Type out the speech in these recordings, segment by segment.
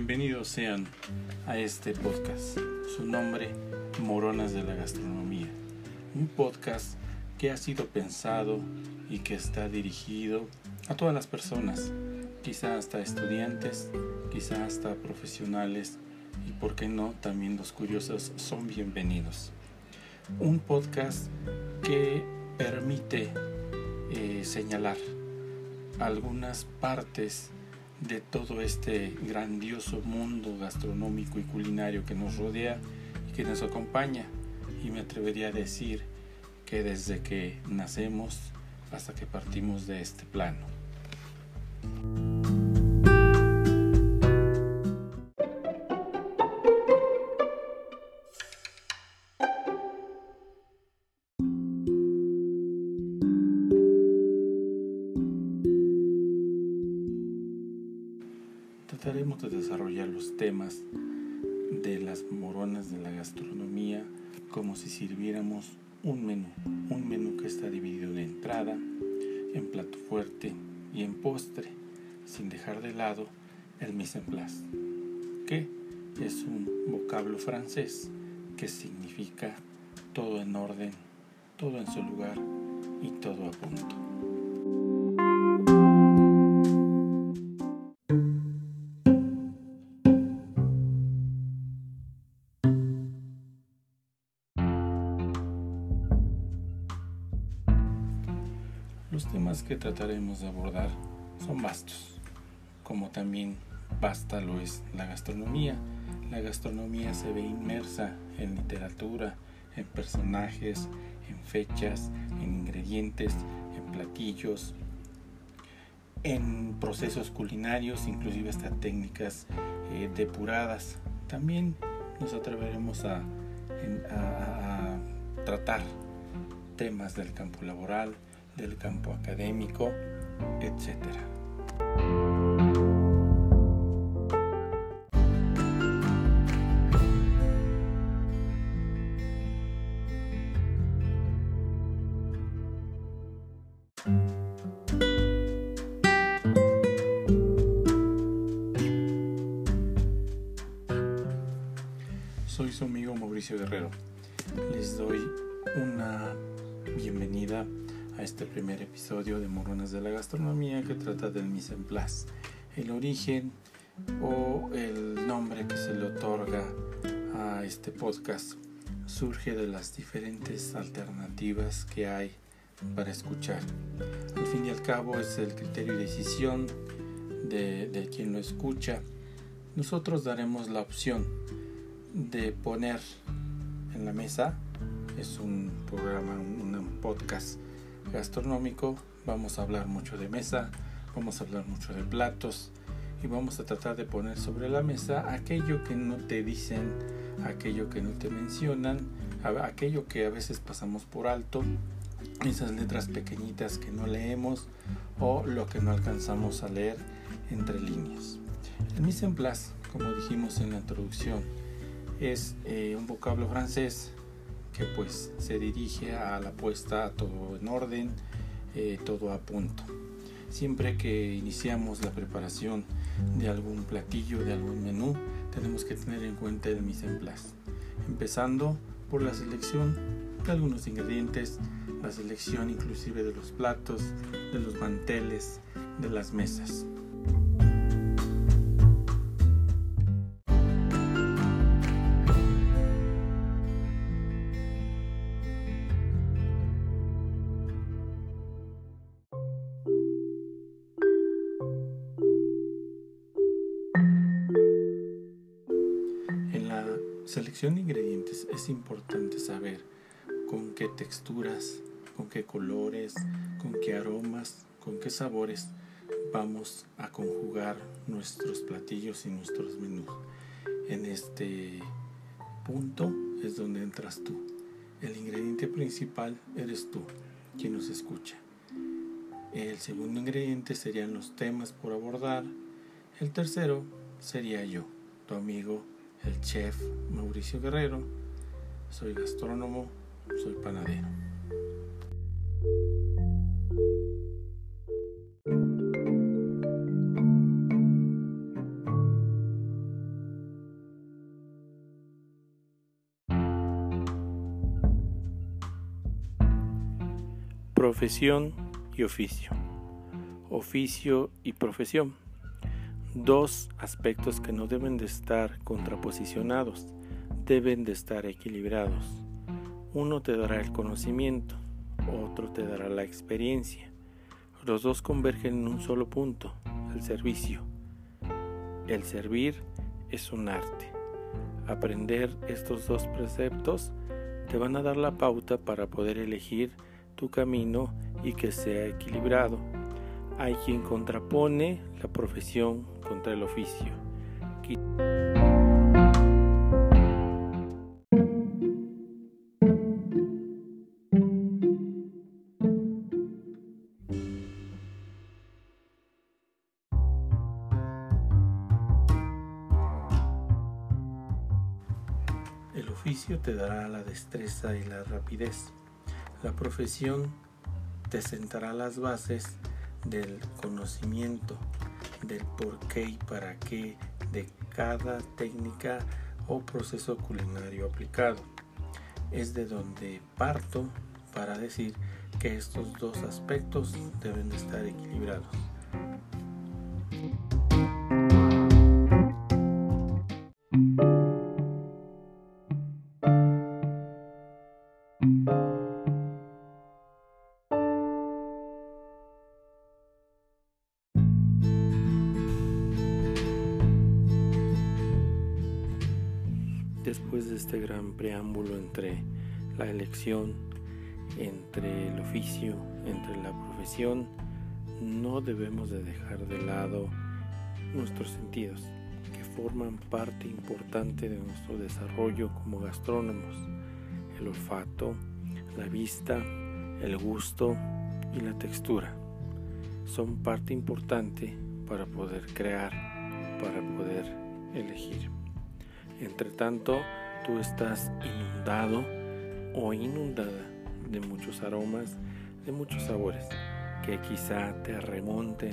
Bienvenidos sean a este podcast. Su nombre, Moronas de la Gastronomía. Un podcast que ha sido pensado y que está dirigido a todas las personas, quizá hasta estudiantes, quizá hasta profesionales y, por qué no, también los curiosos son bienvenidos. Un podcast que permite eh, señalar algunas partes de todo este grandioso mundo gastronómico y culinario que nos rodea y que nos acompaña. Y me atrevería a decir que desde que nacemos hasta que partimos de este plano. Trataremos de desarrollar los temas de las moronas de la gastronomía como si sirviéramos un menú, un menú que está dividido en entrada, en plato fuerte y en postre, sin dejar de lado el mise en place, que es un vocablo francés que significa todo en orden, todo en su lugar y todo a punto. Que trataremos de abordar son vastos, como también vasta lo es la gastronomía. La gastronomía se ve inmersa en literatura, en personajes, en fechas, en ingredientes, en platillos, en procesos culinarios, inclusive hasta técnicas eh, depuradas. También nos atreveremos a tratar temas del campo laboral, del campo académico, etc. Soy su amigo Mauricio Guerrero. Les doy una bienvenida a este primer episodio de Moronas de la Gastronomía que trata del mise en place, el origen o el nombre que se le otorga a este podcast surge de las diferentes alternativas que hay para escuchar. Al fin y al cabo es el criterio y decisión de, de quien lo escucha. Nosotros daremos la opción de poner en la mesa, es un programa, un podcast gastronómico, vamos a hablar mucho de mesa, vamos a hablar mucho de platos y vamos a tratar de poner sobre la mesa aquello que no te dicen, aquello que no te mencionan, aquello que a veces pasamos por alto, esas letras pequeñitas que no leemos o lo que no alcanzamos a leer entre líneas. El mise en place, como dijimos en la introducción, es eh, un vocablo francés que pues se dirige a la puesta todo en orden, eh, todo a punto. Siempre que iniciamos la preparación de algún platillo, de algún menú, tenemos que tener en cuenta el mise en. Empezando por la selección de algunos ingredientes, la selección inclusive de los platos, de los manteles, de las mesas. Selección de ingredientes es importante saber con qué texturas, con qué colores, con qué aromas, con qué sabores vamos a conjugar nuestros platillos y nuestros menús. En este punto es donde entras tú. El ingrediente principal eres tú, quien nos escucha. El segundo ingrediente serían los temas por abordar. El tercero sería yo, tu amigo el chef Mauricio Guerrero, soy gastrónomo, soy panadero. Profesión y oficio. Oficio y profesión Dos aspectos que no deben de estar contraposicionados, deben de estar equilibrados. Uno te dará el conocimiento, otro te dará la experiencia. Los dos convergen en un solo punto, el servicio. El servir es un arte. Aprender estos dos preceptos te van a dar la pauta para poder elegir tu camino y que sea equilibrado. Hay quien contrapone la profesión contra el oficio. El oficio te dará la destreza y la rapidez. La profesión te sentará las bases del conocimiento, del por qué y para qué de cada técnica o proceso culinario aplicado. Es de donde parto para decir que estos dos aspectos deben estar equilibrados. Este gran preámbulo entre la elección, entre el oficio, entre la profesión, no debemos de dejar de lado nuestros sentidos, que forman parte importante de nuestro desarrollo como gastrónomos. El olfato, la vista, el gusto y la textura son parte importante para poder crear, para poder elegir. Entre tanto, tú estás inundado o inundada de muchos aromas, de muchos sabores que quizá te remonten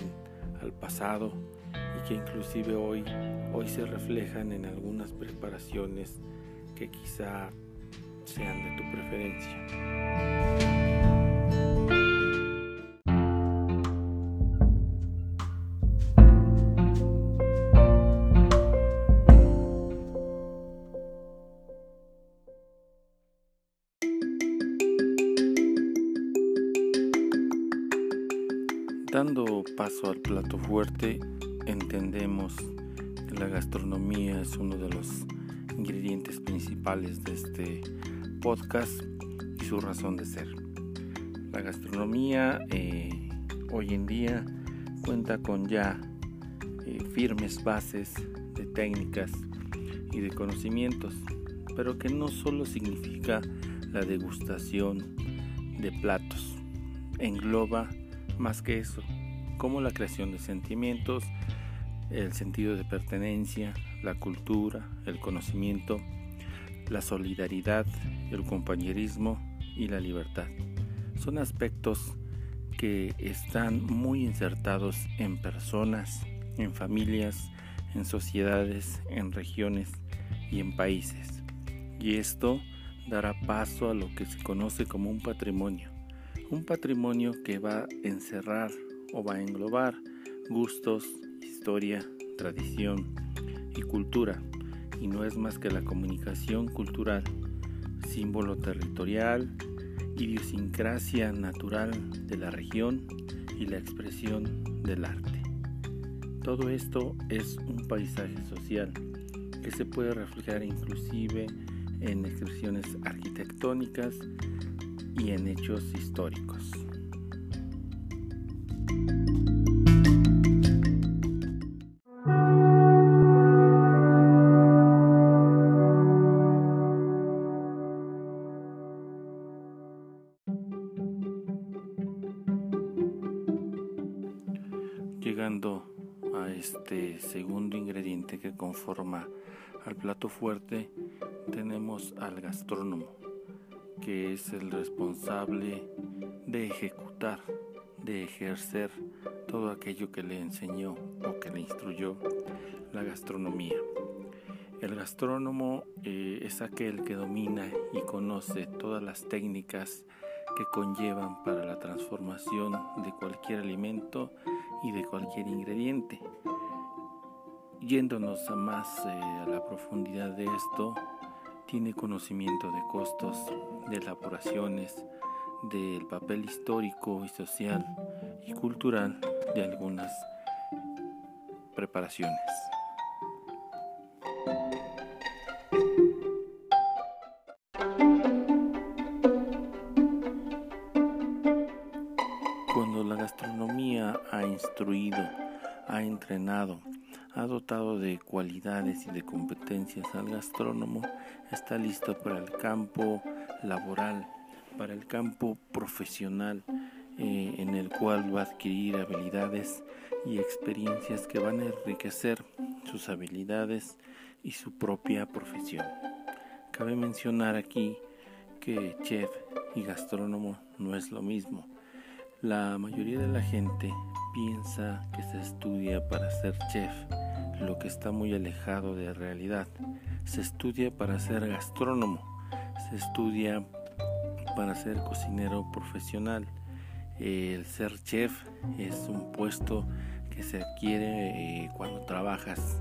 al pasado y que inclusive hoy, hoy se reflejan en algunas preparaciones que quizá sean de tu preferencia. Paso al plato fuerte, entendemos que la gastronomía es uno de los ingredientes principales de este podcast y su razón de ser. La gastronomía eh, hoy en día cuenta con ya eh, firmes bases de técnicas y de conocimientos, pero que no solo significa la degustación de platos, engloba más que eso, como la creación de sentimientos, el sentido de pertenencia, la cultura, el conocimiento, la solidaridad, el compañerismo y la libertad. Son aspectos que están muy insertados en personas, en familias, en sociedades, en regiones y en países. Y esto dará paso a lo que se conoce como un patrimonio un patrimonio que va a encerrar o va a englobar gustos, historia, tradición y cultura, y no es más que la comunicación cultural, símbolo territorial, idiosincrasia natural de la región y la expresión del arte. Todo esto es un paisaje social que se puede reflejar inclusive en expresiones arquitectónicas y en hechos históricos. Llegando a este segundo ingrediente que conforma al plato fuerte, tenemos al gastrónomo que es el responsable de ejecutar, de ejercer todo aquello que le enseñó o que le instruyó la gastronomía. El gastrónomo eh, es aquel que domina y conoce todas las técnicas que conllevan para la transformación de cualquier alimento y de cualquier ingrediente. Yéndonos a más eh, a la profundidad de esto, tiene conocimiento de costos, de elaboraciones, del papel histórico y social y cultural de algunas preparaciones. Instruido, ha entrenado, ha dotado de cualidades y de competencias al gastrónomo, está listo para el campo laboral, para el campo profesional eh, en el cual va a adquirir habilidades y experiencias que van a enriquecer sus habilidades y su propia profesión. Cabe mencionar aquí que chef y gastrónomo no es lo mismo. La mayoría de la gente piensa que se estudia para ser chef, lo que está muy alejado de realidad. Se estudia para ser gastrónomo, se estudia para ser cocinero profesional. El ser chef es un puesto que se adquiere eh, cuando trabajas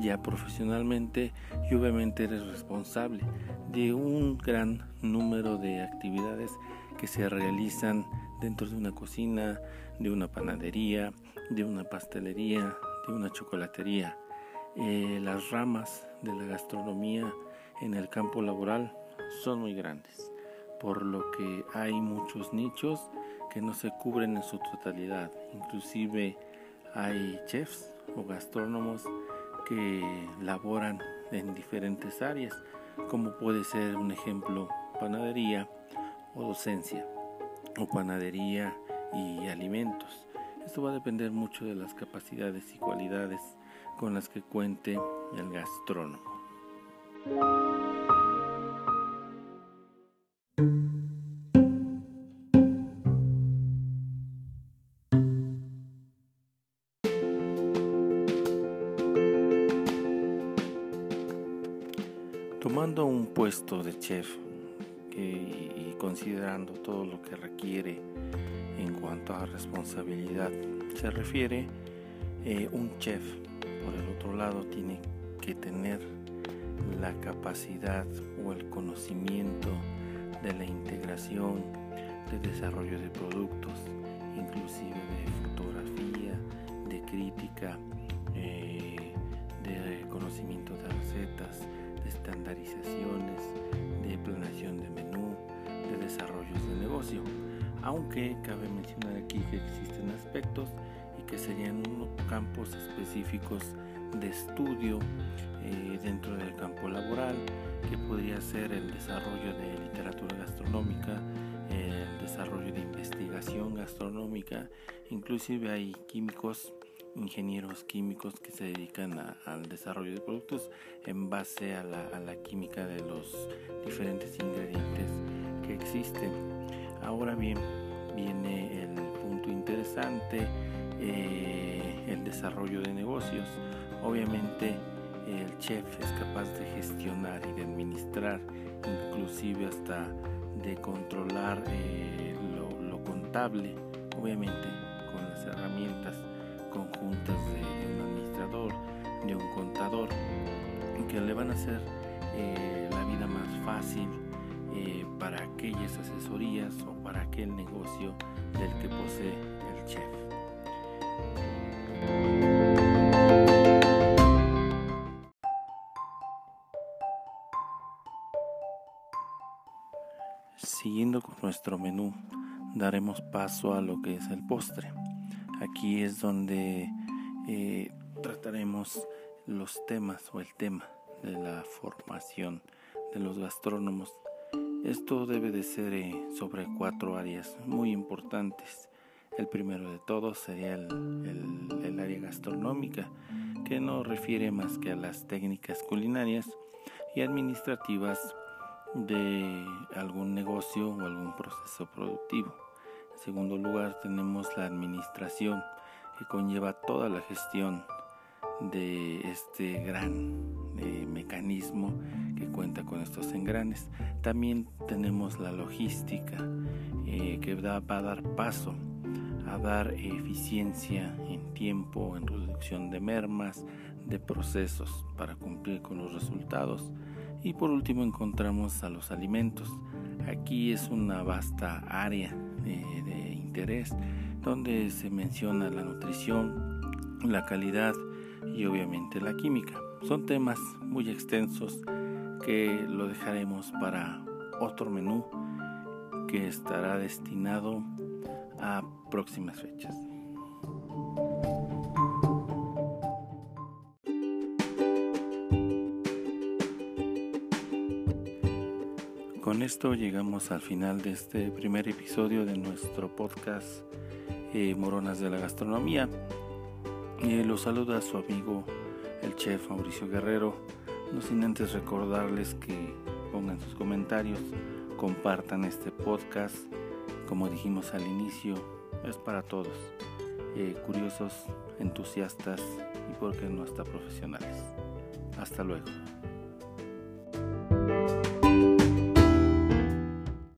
ya profesionalmente y obviamente eres responsable de un gran número de actividades que se realizan dentro de una cocina, de una panadería, de una pastelería, de una chocolatería. Eh, las ramas de la gastronomía en el campo laboral son muy grandes por lo que hay muchos nichos que no se cubren en su totalidad. Inclusive hay chefs o gastrónomos que laboran en diferentes áreas, como puede ser un ejemplo panadería o docencia, o panadería y alimentos. Esto va a depender mucho de las capacidades y cualidades con las que cuente el gastrónomo. Tomando un puesto de chef considerando todo lo que requiere en cuanto a responsabilidad, se refiere eh, un chef, por el otro lado, tiene que tener la capacidad o el conocimiento de la integración, de desarrollo de productos, inclusive de fotografía, de crítica, eh, de conocimiento de recetas, de estandarizaciones, de planeación de menú, de desarrollos de negocio. Aunque cabe mencionar aquí que existen aspectos y que serían campos específicos de estudio eh, dentro del campo laboral, que podría ser el desarrollo de literatura gastronómica, el desarrollo de investigación gastronómica, inclusive hay químicos, ingenieros químicos que se dedican al desarrollo de productos en base a la, química de los diferentes ingredientes que existen. Ahora bien, viene el punto interesante, eh, el desarrollo de negocios. Obviamente el chef es capaz de gestionar y de administrar, inclusive hasta de controlar eh, lo, contable, obviamente con las herramientas conjuntas de, un administrador, de un contador, que le van a hacer eh, la vida más fácil para aquellas asesorías o para aquel negocio del que posee el chef. Siguiendo con nuestro menú, daremos paso a lo que es el postre. Aquí es donde eh, trataremos los temas o el tema de la formación de los gastrónomos. Esto debe de ser eh, sobre cuatro áreas muy importantes. El primero de todos sería el, el área gastronómica, que no refiere más que a las técnicas culinarias y administrativas de algún negocio o algún proceso productivo. En segundo lugar tenemos la administración que conlleva toda la gestión de este gran eh, mecanismo que cuenta con estos engranes. También tenemos la logística eh, que va a dar paso a dar eficiencia en tiempo, en reducción de mermas, de procesos para cumplir con los resultados. Y por último encontramos a los alimentos. Aquí es una vasta área de interés donde se menciona la nutrición, la calidad y obviamente la química. Son temas muy extensos que lo dejaremos para otro menú que estará destinado a próximas fechas. Con esto llegamos al final de este primer episodio de nuestro podcast eh, Moronas de la Gastronomía. Eh, los saluda su amigo el chef Mauricio Guerrero, no sin antes recordarles que pongan sus comentarios, compartan este podcast, como dijimos al inicio, es para todos, eh, curiosos, entusiastas y por qué no hasta profesionales. Hasta luego.